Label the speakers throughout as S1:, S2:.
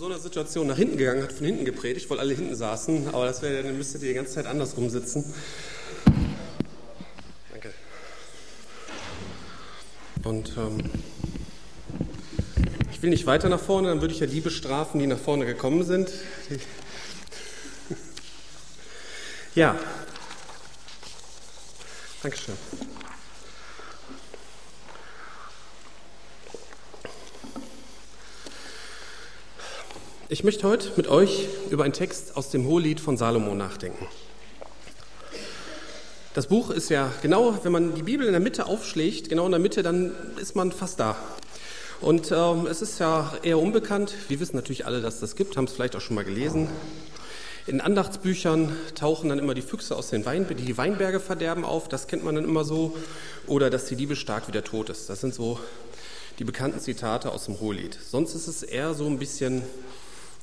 S1: so einer Situation nach hinten gegangen, hat von hinten gepredigt, weil alle hinten saßen, aber das wäre, dann müsstet ihr die ganze Zeit andersrum sitzen. Danke. Und ähm, ich will nicht weiter nach vorne, dann würde ich ja die bestrafen, die nach vorne gekommen sind. Ja. Dankeschön. Ich möchte heute mit euch über einen Text aus dem Hohelied von Salomo nachdenken. Das Buch ist ja genau, wenn man die Bibel in der Mitte aufschlägt, genau in der Mitte, dann ist man fast da. Und ähm, es ist ja eher unbekannt. Wir wissen natürlich alle, dass das gibt, haben es vielleicht auch schon mal gelesen. In Andachtsbüchern tauchen dann immer die Füchse aus den Wein, die, die Weinberge verderben auf. Das kennt man dann immer so. Oder dass die Liebe stark wieder tot ist. Das sind so die bekannten Zitate aus dem Hohelied. Sonst ist es eher so ein bisschen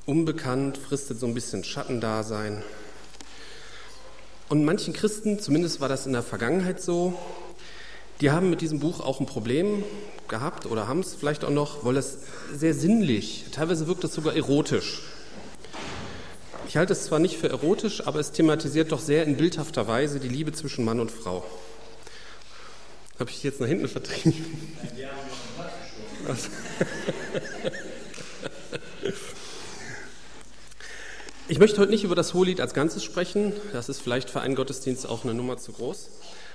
S1: unbekannt, fristet so ein bisschen Schattendasein. Und manchen Christen, zumindest war das in der Vergangenheit so, die haben mit diesem Buch auch ein Problem gehabt oder haben es vielleicht auch noch, weil es sehr sinnlich, teilweise wirkt es sogar erotisch. Ich halte es zwar nicht für erotisch, aber es thematisiert doch sehr in bildhafter Weise die Liebe zwischen Mann und Frau. Habe ich jetzt nach hinten vertrieben? Nein, wir haben noch einen Platz Ich möchte heute nicht über das Hohelied als Ganzes sprechen, das ist vielleicht für einen Gottesdienst auch eine Nummer zu groß,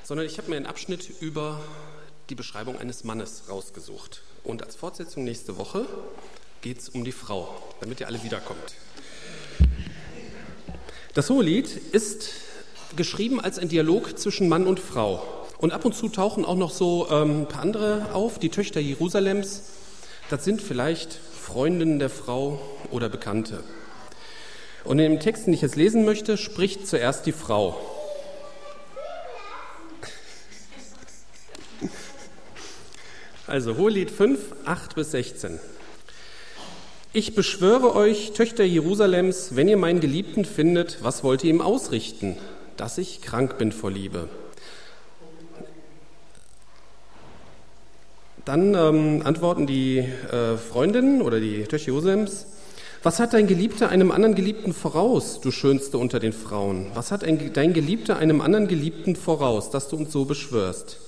S1: sondern ich habe mir einen Abschnitt über die Beschreibung eines Mannes rausgesucht. Und als Fortsetzung nächste Woche geht es um die Frau, damit ihr alle wiederkommt. Das Hohelied ist geschrieben als ein Dialog zwischen Mann und Frau. Und ab und zu tauchen auch noch so ähm, ein paar andere auf, die Töchter Jerusalems. Das sind vielleicht Freundinnen der Frau oder Bekannte. Und in dem Text, den ich jetzt lesen möchte, spricht zuerst die Frau. Also Hohelied 5, 8 bis 16. Ich beschwöre euch, Töchter Jerusalems, wenn ihr meinen Geliebten findet, was wollt ihr ihm ausrichten? Dass ich krank bin vor Liebe. Dann ähm, antworten die äh, Freundinnen oder die Töchter Jerusalems, was hat dein Geliebter einem anderen Geliebten voraus, du Schönste unter den Frauen? Was hat ein, dein Geliebter einem anderen Geliebten voraus, dass du uns so beschwörst?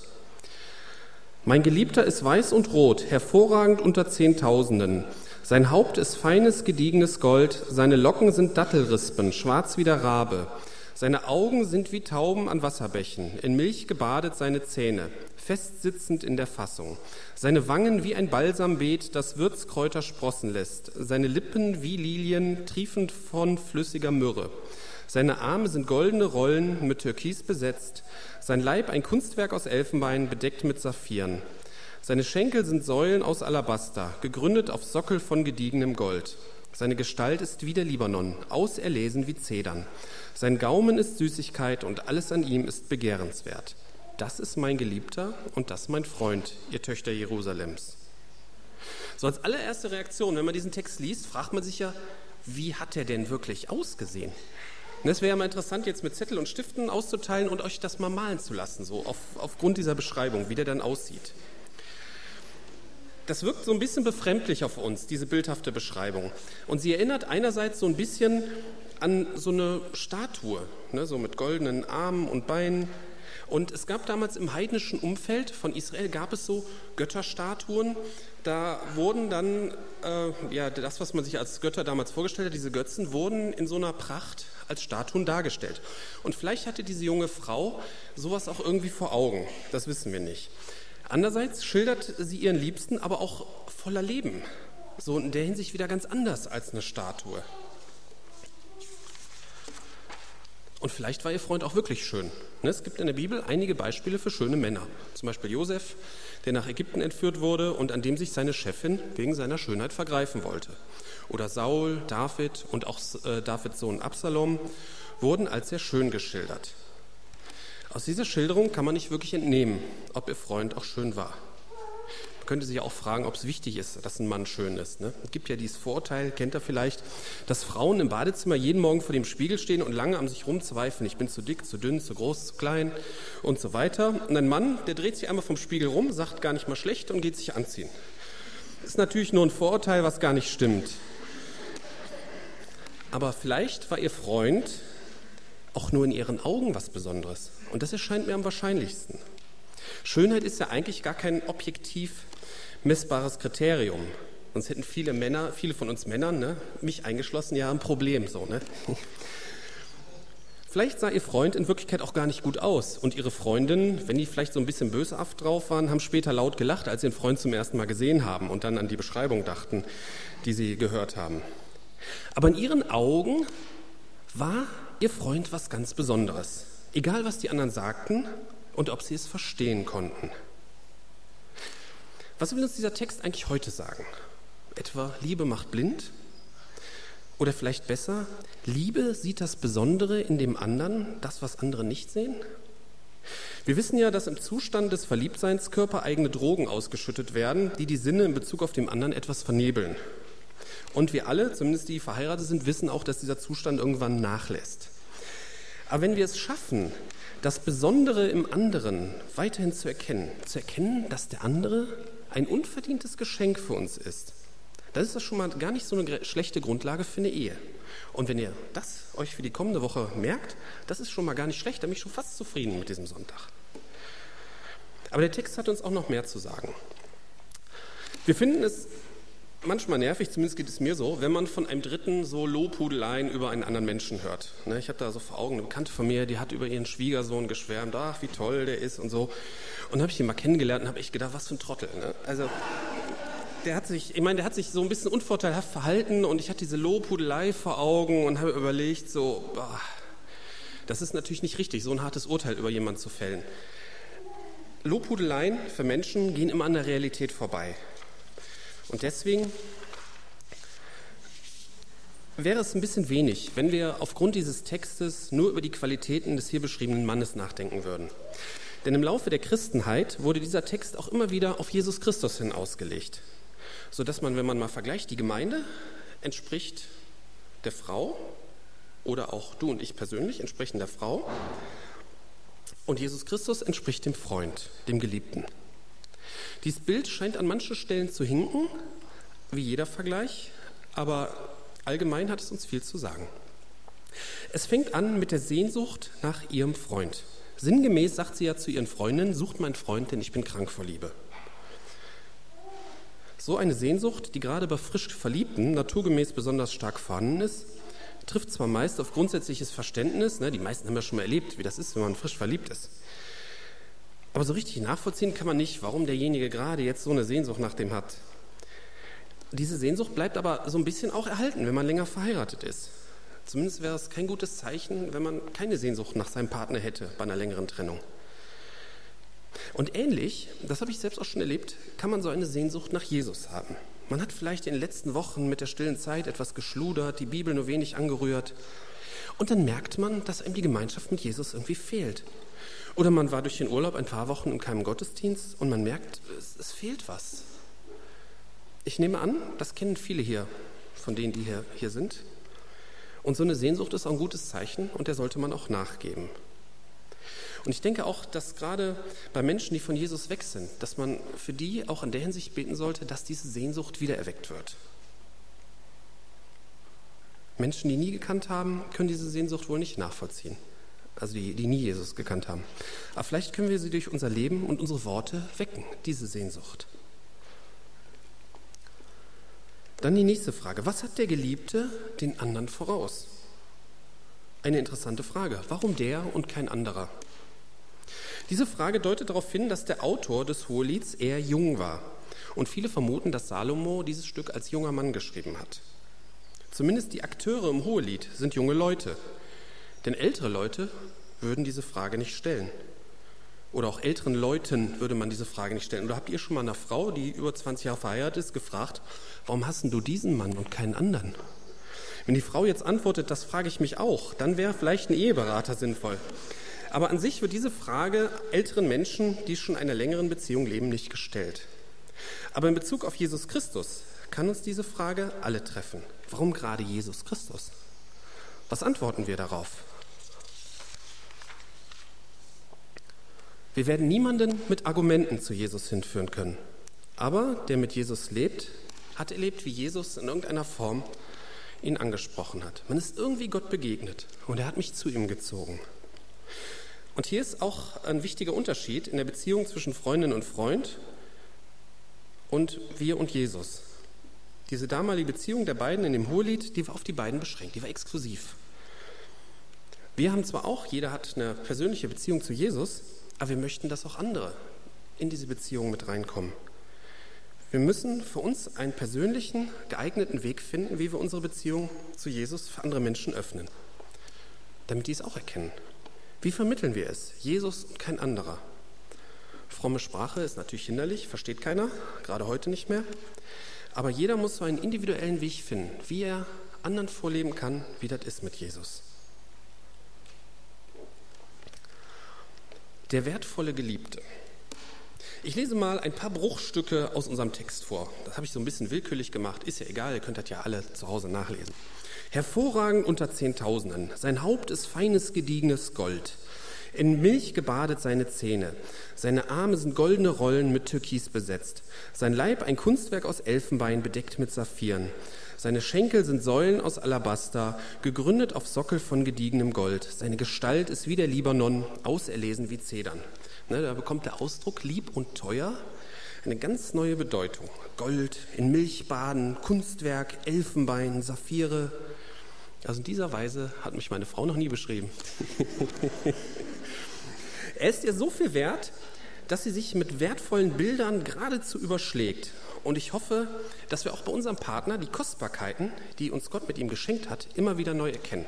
S1: Mein Geliebter ist weiß und rot, hervorragend unter Zehntausenden. Sein Haupt ist feines, gediegenes Gold, seine Locken sind Dattelrispen, schwarz wie der Rabe. Seine Augen sind wie Tauben an Wasserbächen, in Milch gebadet seine Zähne festsitzend in der Fassung. Seine Wangen wie ein Balsambeet, das Würzkräuter sprossen lässt. Seine Lippen wie Lilien, triefend von flüssiger Myrrhe. Seine Arme sind goldene Rollen mit Türkis besetzt. Sein Leib ein Kunstwerk aus Elfenbein, bedeckt mit Saphiren. Seine Schenkel sind Säulen aus Alabaster, gegründet auf Sockel von gediegenem Gold. Seine Gestalt ist wie der Libanon, auserlesen wie Zedern. Sein Gaumen ist Süßigkeit und alles an ihm ist begehrenswert das ist mein Geliebter und das mein Freund, ihr Töchter Jerusalems. So als allererste Reaktion, wenn man diesen Text liest, fragt man sich ja, wie hat er denn wirklich ausgesehen? Es wäre ja mal interessant, jetzt mit Zettel und Stiften auszuteilen und euch das mal malen zu lassen, so auf, aufgrund dieser Beschreibung, wie der dann aussieht. Das wirkt so ein bisschen befremdlich auf uns, diese bildhafte Beschreibung. Und sie erinnert einerseits so ein bisschen an so eine Statue, ne, so mit goldenen Armen und Beinen, und es gab damals im heidnischen Umfeld von Israel, gab es so Götterstatuen. Da wurden dann, äh, ja, das, was man sich als Götter damals vorgestellt hat, diese Götzen, wurden in so einer Pracht als Statuen dargestellt. Und vielleicht hatte diese junge Frau sowas auch irgendwie vor Augen. Das wissen wir nicht. Andererseits schildert sie ihren Liebsten aber auch voller Leben. So in der Hinsicht wieder ganz anders als eine Statue. Und vielleicht war ihr Freund auch wirklich schön. Ne, es gibt in der Bibel einige Beispiele für schöne Männer. Zum Beispiel Josef, der nach Ägypten entführt wurde und an dem sich seine Chefin wegen seiner Schönheit vergreifen wollte. Oder Saul, David und auch äh, Davids Sohn Absalom wurden als sehr schön geschildert. Aus dieser Schilderung kann man nicht wirklich entnehmen, ob ihr Freund auch schön war. Man könnte sich auch fragen, ob es wichtig ist, dass ein Mann schön ist. Ne? Es gibt ja dieses Vorurteil, kennt er vielleicht, dass Frauen im Badezimmer jeden Morgen vor dem Spiegel stehen und lange an sich rumzweifeln. Ich bin zu dick, zu dünn, zu groß, zu klein und so weiter. Und ein Mann, der dreht sich einmal vom Spiegel rum, sagt gar nicht mal schlecht und geht sich anziehen. Ist natürlich nur ein Vorurteil, was gar nicht stimmt. Aber vielleicht war ihr Freund auch nur in ihren Augen was Besonderes. Und das erscheint mir am wahrscheinlichsten. Schönheit ist ja eigentlich gar kein objektiv messbares Kriterium. Sonst hätten viele Männer, viele von uns Männern, ne, mich eingeschlossen, ja ein Problem so. Ne? Vielleicht sah ihr Freund in Wirklichkeit auch gar nicht gut aus und ihre Freundin, wenn die vielleicht so ein bisschen böshaft drauf waren, haben später laut gelacht, als sie den Freund zum ersten Mal gesehen haben und dann an die Beschreibung dachten, die sie gehört haben. Aber in ihren Augen war ihr Freund was ganz Besonderes, egal was die anderen sagten und ob sie es verstehen konnten. Was will uns dieser Text eigentlich heute sagen? Etwa Liebe macht blind? Oder vielleicht besser, Liebe sieht das Besondere in dem anderen, das, was andere nicht sehen? Wir wissen ja, dass im Zustand des Verliebtseins körpereigene Drogen ausgeschüttet werden, die die Sinne in Bezug auf den anderen etwas vernebeln. Und wir alle, zumindest die verheiratet sind, wissen auch, dass dieser Zustand irgendwann nachlässt. Aber wenn wir es schaffen, das Besondere im anderen weiterhin zu erkennen, zu erkennen, dass der andere ein unverdientes Geschenk für uns ist, dann ist das schon mal gar nicht so eine schlechte Grundlage für eine Ehe. Und wenn ihr das euch für die kommende Woche merkt, das ist schon mal gar nicht schlecht, dann bin ich schon fast zufrieden mit diesem Sonntag. Aber der Text hat uns auch noch mehr zu sagen. Wir finden es manchmal nervig, zumindest geht es mir so, wenn man von einem Dritten so Lobhudeleien über einen anderen Menschen hört. Ne, ich habe da so vor Augen eine Bekannte von mir, die hat über ihren Schwiegersohn geschwärmt, ach, wie toll der ist und so. Und habe ich ihn mal kennengelernt und habe echt gedacht, was für ein Trottel. Ne? Also der hat sich, ich meine, der hat sich so ein bisschen unvorteilhaft verhalten und ich hatte diese Lobhudelei vor Augen und habe überlegt, so, boah, das ist natürlich nicht richtig, so ein hartes Urteil über jemanden zu fällen. Lobhudeleien für Menschen gehen immer an der Realität vorbei. Und deswegen wäre es ein bisschen wenig, wenn wir aufgrund dieses Textes nur über die Qualitäten des hier beschriebenen Mannes nachdenken würden. Denn im Laufe der Christenheit wurde dieser Text auch immer wieder auf Jesus Christus hin ausgelegt sodass man, wenn man mal vergleicht, die Gemeinde entspricht der Frau oder auch du und ich persönlich entsprechen der Frau und Jesus Christus entspricht dem Freund, dem Geliebten. Dieses Bild scheint an manchen Stellen zu hinken, wie jeder Vergleich, aber allgemein hat es uns viel zu sagen. Es fängt an mit der Sehnsucht nach ihrem Freund. Sinngemäß sagt sie ja zu ihren Freundinnen, sucht meinen Freund, denn ich bin krank vor Liebe. So eine Sehnsucht, die gerade bei frisch Verliebten naturgemäß besonders stark vorhanden ist, trifft zwar meist auf grundsätzliches Verständnis, ne, die meisten haben ja schon mal erlebt, wie das ist, wenn man frisch verliebt ist. Aber so richtig nachvollziehen kann man nicht, warum derjenige gerade jetzt so eine Sehnsucht nach dem hat. Diese Sehnsucht bleibt aber so ein bisschen auch erhalten, wenn man länger verheiratet ist. Zumindest wäre es kein gutes Zeichen, wenn man keine Sehnsucht nach seinem Partner hätte bei einer längeren Trennung. Und ähnlich, das habe ich selbst auch schon erlebt, kann man so eine Sehnsucht nach Jesus haben. Man hat vielleicht in den letzten Wochen mit der stillen Zeit etwas geschludert, die Bibel nur wenig angerührt. Und dann merkt man, dass einem die Gemeinschaft mit Jesus irgendwie fehlt. Oder man war durch den Urlaub ein paar Wochen in keinem Gottesdienst und man merkt, es, es fehlt was. Ich nehme an, das kennen viele hier, von denen, die hier, hier sind. Und so eine Sehnsucht ist auch ein gutes Zeichen und der sollte man auch nachgeben. Und ich denke auch, dass gerade bei Menschen, die von Jesus weg sind, dass man für die auch in der Hinsicht beten sollte, dass diese Sehnsucht wieder erweckt wird. Menschen, die nie gekannt haben, können diese Sehnsucht wohl nicht nachvollziehen. Also die, die nie Jesus gekannt haben. Aber vielleicht können wir sie durch unser Leben und unsere Worte wecken, diese Sehnsucht. Dann die nächste Frage. Was hat der Geliebte den anderen voraus? Eine interessante Frage. Warum der und kein anderer? Diese Frage deutet darauf hin, dass der Autor des Hohelieds eher jung war. Und viele vermuten, dass Salomo dieses Stück als junger Mann geschrieben hat. Zumindest die Akteure im Hohelied sind junge Leute. Denn ältere Leute würden diese Frage nicht stellen. Oder auch älteren Leuten würde man diese Frage nicht stellen. Oder habt ihr schon mal einer Frau, die über 20 Jahre verheiratet ist, gefragt, warum hast du diesen Mann und keinen anderen? Wenn die Frau jetzt antwortet, das frage ich mich auch, dann wäre vielleicht ein Eheberater sinnvoll. Aber an sich wird diese Frage älteren Menschen, die schon in einer längeren Beziehung leben, nicht gestellt. Aber in Bezug auf Jesus Christus kann uns diese Frage alle treffen. Warum gerade Jesus Christus? Was antworten wir darauf? Wir werden niemanden mit Argumenten zu Jesus hinführen können. Aber der mit Jesus lebt, hat erlebt, wie Jesus in irgendeiner Form ihn angesprochen hat. Man ist irgendwie Gott begegnet und er hat mich zu ihm gezogen. Und hier ist auch ein wichtiger Unterschied in der Beziehung zwischen Freundin und Freund und wir und Jesus. Diese damalige Beziehung der beiden in dem Hohelied, die war auf die beiden beschränkt, die war exklusiv. Wir haben zwar auch, jeder hat eine persönliche Beziehung zu Jesus, aber wir möchten, dass auch andere in diese Beziehung mit reinkommen. Wir müssen für uns einen persönlichen, geeigneten Weg finden, wie wir unsere Beziehung zu Jesus für andere Menschen öffnen, damit die es auch erkennen. Wie vermitteln wir es? Jesus und kein anderer. Fromme Sprache ist natürlich hinderlich, versteht keiner, gerade heute nicht mehr. Aber jeder muss so einen individuellen Weg finden, wie er anderen vorleben kann, wie das ist mit Jesus. Der wertvolle Geliebte. Ich lese mal ein paar Bruchstücke aus unserem Text vor. Das habe ich so ein bisschen willkürlich gemacht. Ist ja egal, ihr könnt das ja alle zu Hause nachlesen. Hervorragend unter Zehntausenden. Sein Haupt ist feines, gediegenes Gold. In Milch gebadet seine Zähne. Seine Arme sind goldene Rollen mit Türkis besetzt. Sein Leib ein Kunstwerk aus Elfenbein bedeckt mit Saphiren. Seine Schenkel sind Säulen aus Alabaster, gegründet auf Sockel von gediegenem Gold. Seine Gestalt ist wie der Libanon, auserlesen wie Zedern. Ne, da bekommt der Ausdruck lieb und teuer eine ganz neue Bedeutung. Gold, in Milch baden, Kunstwerk, Elfenbein, Saphire. Also in dieser Weise hat mich meine Frau noch nie beschrieben. Er ist ihr so viel wert, dass sie sich mit wertvollen Bildern geradezu überschlägt. Und ich hoffe, dass wir auch bei unserem Partner die Kostbarkeiten, die uns Gott mit ihm geschenkt hat, immer wieder neu erkennen.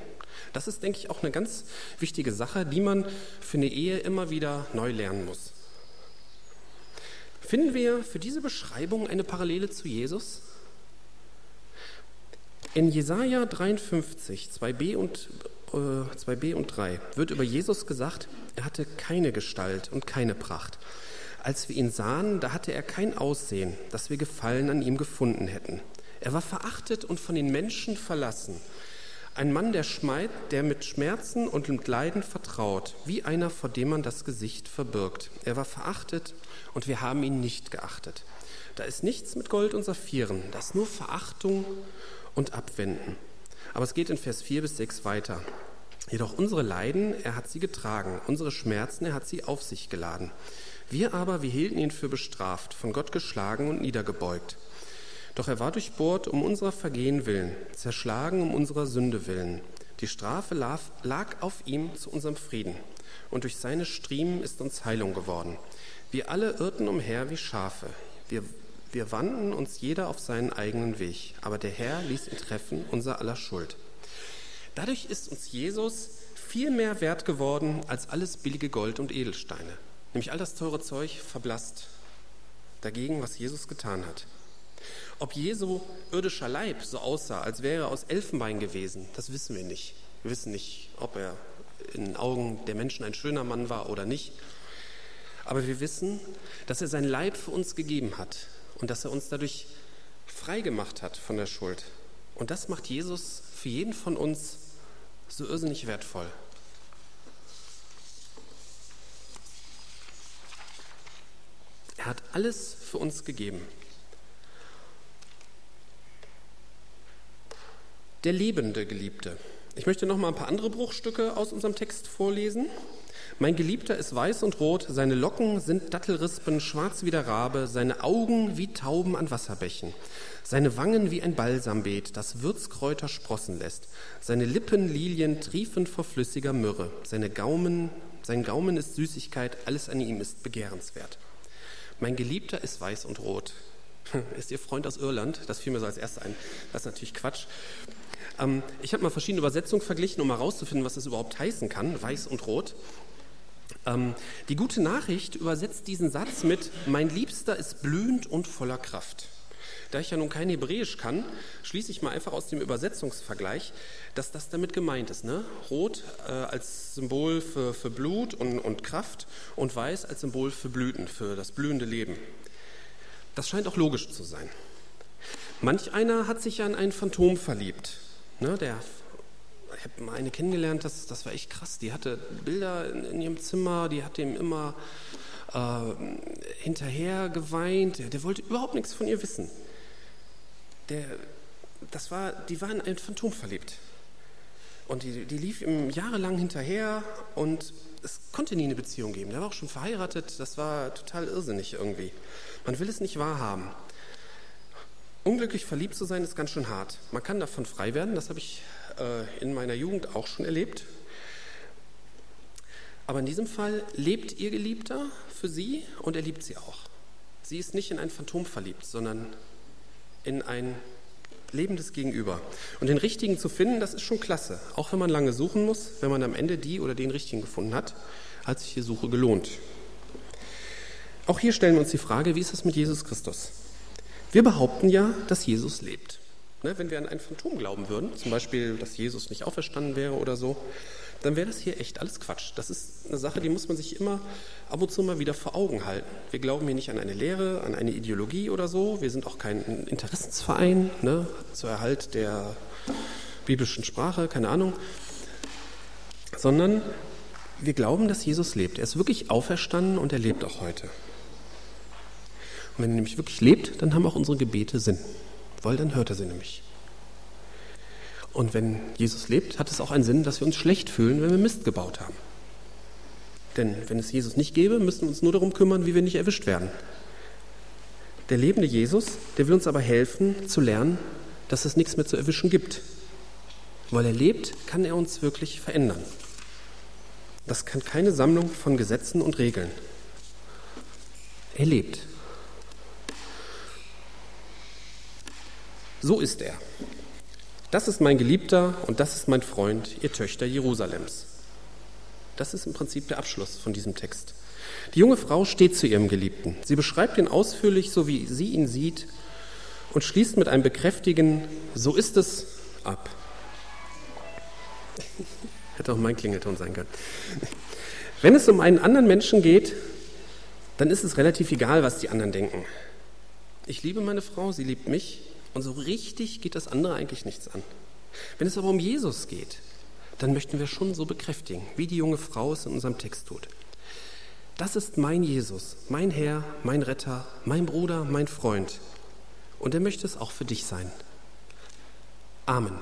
S1: Das ist, denke ich, auch eine ganz wichtige Sache, die man für eine Ehe immer wieder neu lernen muss. Finden wir für diese Beschreibung eine Parallele zu Jesus? In Jesaja 53, 2b und 2b äh, und 3 wird über Jesus gesagt, er hatte keine Gestalt und keine Pracht. Als wir ihn sahen, da hatte er kein Aussehen, dass wir Gefallen an ihm gefunden hätten. Er war verachtet und von den Menschen verlassen. Ein Mann, der schmeit, der mit Schmerzen und mit Leiden vertraut, wie einer, vor dem man das Gesicht verbirgt. Er war verachtet und wir haben ihn nicht geachtet. Da ist nichts mit Gold und Saphiren, das nur Verachtung und Abwenden. Aber es geht in Vers 4 bis 6 weiter. Jedoch unsere Leiden, er hat sie getragen, unsere Schmerzen, er hat sie auf sich geladen. Wir aber, wir hielten ihn für bestraft, von Gott geschlagen und niedergebeugt. Doch er war durchbohrt um unserer Vergehen willen, zerschlagen um unserer Sünde willen. Die Strafe lag auf ihm zu unserem Frieden, und durch seine Striemen ist uns Heilung geworden. Wir alle irrten umher wie Schafe. Wir wir wandten uns jeder auf seinen eigenen Weg, aber der Herr ließ ihn treffen, unser aller Schuld. Dadurch ist uns Jesus viel mehr wert geworden als alles billige Gold und Edelsteine. Nämlich all das teure Zeug verblasst dagegen, was Jesus getan hat. Ob Jesu irdischer Leib so aussah, als wäre er aus Elfenbein gewesen, das wissen wir nicht. Wir wissen nicht, ob er in den Augen der Menschen ein schöner Mann war oder nicht. Aber wir wissen, dass er sein Leib für uns gegeben hat, und dass er uns dadurch frei gemacht hat von der Schuld. Und das macht Jesus für jeden von uns so irrsinnig wertvoll. Er hat alles für uns gegeben. Der lebende Geliebte. Ich möchte noch mal ein paar andere Bruchstücke aus unserem Text vorlesen. Mein Geliebter ist weiß und rot, seine Locken sind Dattelrispen, schwarz wie der Rabe, seine Augen wie Tauben an Wasserbächen, seine Wangen wie ein Balsambeet, das Würzkräuter sprossen lässt, seine Lippen Lilien triefend vor flüssiger Myrrhe, seine Gaumen, sein Gaumen ist Süßigkeit, alles an ihm ist begehrenswert. Mein Geliebter ist weiß und rot. Ist Ihr Freund aus Irland? Das fiel mir so als erstes ein. Das ist natürlich Quatsch. Ähm, ich habe mal verschiedene Übersetzungen verglichen, um herauszufinden, was das überhaupt heißen kann, weiß und rot. Ähm, die gute Nachricht übersetzt diesen Satz mit, mein Liebster ist blühend und voller Kraft. Da ich ja nun kein Hebräisch kann, schließe ich mal einfach aus dem Übersetzungsvergleich, dass das damit gemeint ist. Ne? Rot äh, als Symbol für, für Blut und, und Kraft und Weiß als Symbol für Blüten, für das blühende Leben. Das scheint auch logisch zu sein. Manch einer hat sich ja in ein Phantom verliebt. Ne? Der habe mal eine kennengelernt, das, das war echt krass. Die hatte Bilder in, in ihrem Zimmer, die hat ihm immer äh, hinterher geweint. Der, der, wollte überhaupt nichts von ihr wissen. Der das war, die war in ein Phantom verliebt. Und die, die lief ihm jahrelang hinterher und es konnte nie eine Beziehung geben. Der war auch schon verheiratet, das war total irrsinnig irgendwie. Man will es nicht wahrhaben. Unglücklich verliebt zu sein ist ganz schön hart. Man kann davon frei werden, das habe ich in meiner Jugend auch schon erlebt. Aber in diesem Fall lebt ihr Geliebter für sie und er liebt sie auch. Sie ist nicht in ein Phantom verliebt, sondern in ein lebendes Gegenüber. Und den richtigen zu finden, das ist schon klasse. Auch wenn man lange suchen muss, wenn man am Ende die oder den richtigen gefunden hat, hat sich die Suche gelohnt. Auch hier stellen wir uns die Frage, wie ist es mit Jesus Christus? Wir behaupten ja, dass Jesus lebt. Ne, wenn wir an ein Phantom glauben würden, zum Beispiel, dass Jesus nicht auferstanden wäre oder so, dann wäre das hier echt alles Quatsch. Das ist eine Sache, die muss man sich immer ab und zu mal wieder vor Augen halten. Wir glauben hier nicht an eine Lehre, an eine Ideologie oder so. Wir sind auch kein Interessensverein ne, zur Erhalt der biblischen Sprache, keine Ahnung, sondern wir glauben, dass Jesus lebt. Er ist wirklich auferstanden und er lebt auch heute. Und wenn er nämlich wirklich lebt, dann haben auch unsere Gebete Sinn, weil dann hört er sie nämlich. Und wenn Jesus lebt, hat es auch einen Sinn, dass wir uns schlecht fühlen, wenn wir Mist gebaut haben. Denn wenn es Jesus nicht gäbe, müssten wir uns nur darum kümmern, wie wir nicht erwischt werden. Der lebende Jesus, der will uns aber helfen zu lernen, dass es nichts mehr zu erwischen gibt. Weil er lebt, kann er uns wirklich verändern. Das kann keine Sammlung von Gesetzen und Regeln. Er lebt. So ist er. Das ist mein Geliebter und das ist mein Freund, ihr Töchter Jerusalems. Das ist im Prinzip der Abschluss von diesem Text. Die junge Frau steht zu ihrem Geliebten. Sie beschreibt ihn ausführlich, so wie sie ihn sieht, und schließt mit einem bekräftigen So ist es ab. Hätte auch mein Klingelton sein können. Wenn es um einen anderen Menschen geht, dann ist es relativ egal, was die anderen denken. Ich liebe meine Frau, sie liebt mich, und so richtig geht das andere eigentlich nichts an. Wenn es aber um Jesus geht, dann möchten wir schon so bekräftigen, wie die junge Frau es in unserem Text tut. Das ist mein Jesus, mein Herr, mein Retter, mein Bruder, mein Freund. Und er möchte es auch für dich sein. Amen.